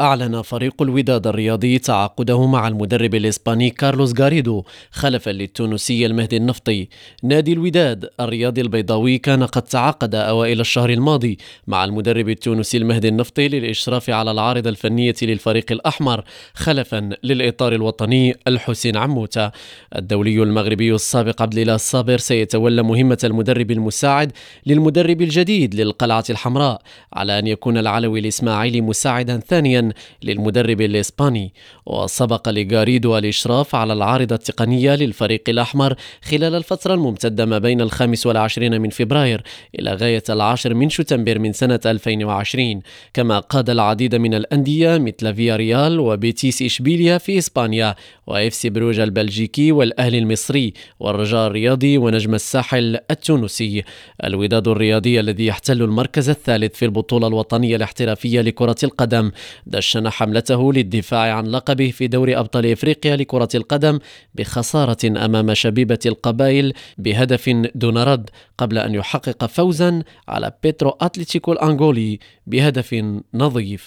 أعلن فريق الوداد الرياضي تعاقده مع المدرب الإسباني كارلوس غاريدو خلفا للتونسي المهدي النفطي. نادي الوداد الرياضي البيضاوي كان قد تعاقد أوائل الشهر الماضي مع المدرب التونسي المهدي النفطي للإشراف على العارضة الفنية للفريق الأحمر خلفا للإطار الوطني الحسين عموتة. الدولي المغربي السابق عبد الله الصابر سيتولى مهمة المدرب المساعد للمدرب الجديد للقلعة الحمراء على أن يكون العلوي الإسماعيلي مساعدا ثانيا للمدرب الإسباني وسبق لغاريدو الإشراف على العارضة التقنية للفريق الأحمر خلال الفترة الممتدة ما بين الخامس والعشرين من فبراير إلى غاية العاشر من شتنبر من سنة 2020 كما قاد العديد من الأندية مثل فيا ريال وبيتيس إشبيليا في إسبانيا وإف سي بروج البلجيكي والأهلي المصري والرجاء الرياضي ونجم الساحل التونسي. الوداد الرياضي الذي يحتل المركز الثالث في البطولة الوطنية الاحترافية لكرة القدم دشن حملته للدفاع عن لقبه في دوري أبطال إفريقيا لكرة القدم بخسارة أمام شبيبة القبائل بهدف دون رد قبل أن يحقق فوزا على بيترو أتلتيكو الأنغولي بهدف نظيف.